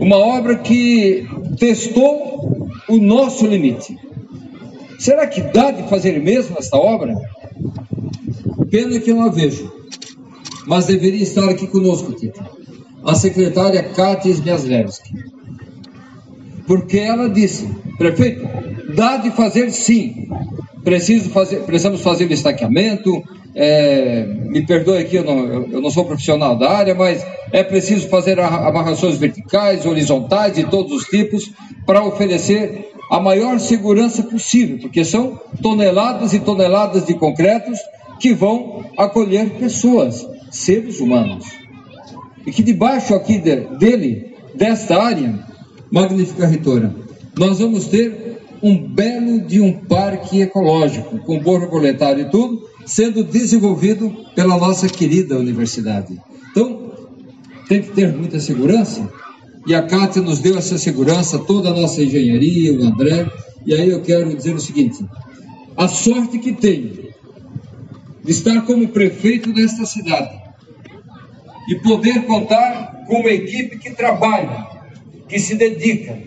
uma obra que testou o nosso limite. Será que dá de fazer mesmo esta obra? Pena que eu não a vejo, mas deveria estar aqui conosco, Tita. A secretária Katia Smiaslewski. Porque ela disse, prefeito, dá de fazer sim. Preciso fazer, precisamos fazer o estaqueamento, é, me perdoe aqui, eu não, eu não, sou profissional da área, mas é preciso fazer amarrações verticais, horizontais, de todos os tipos, para oferecer a maior segurança possível, porque são toneladas e toneladas de concretos que vão acolher pessoas, seres humanos. E que debaixo aqui de, dele, desta área, magnífica reitora, nós vamos ter um belo de um parque ecológico, com borboletário e tudo, sendo desenvolvido pela nossa querida universidade. Então, tem que ter muita segurança, e a Cátia nos deu essa segurança, toda a nossa engenharia, o André, e aí eu quero dizer o seguinte: a sorte que tenho de estar como prefeito desta cidade e poder contar com uma equipe que trabalha, que se dedica,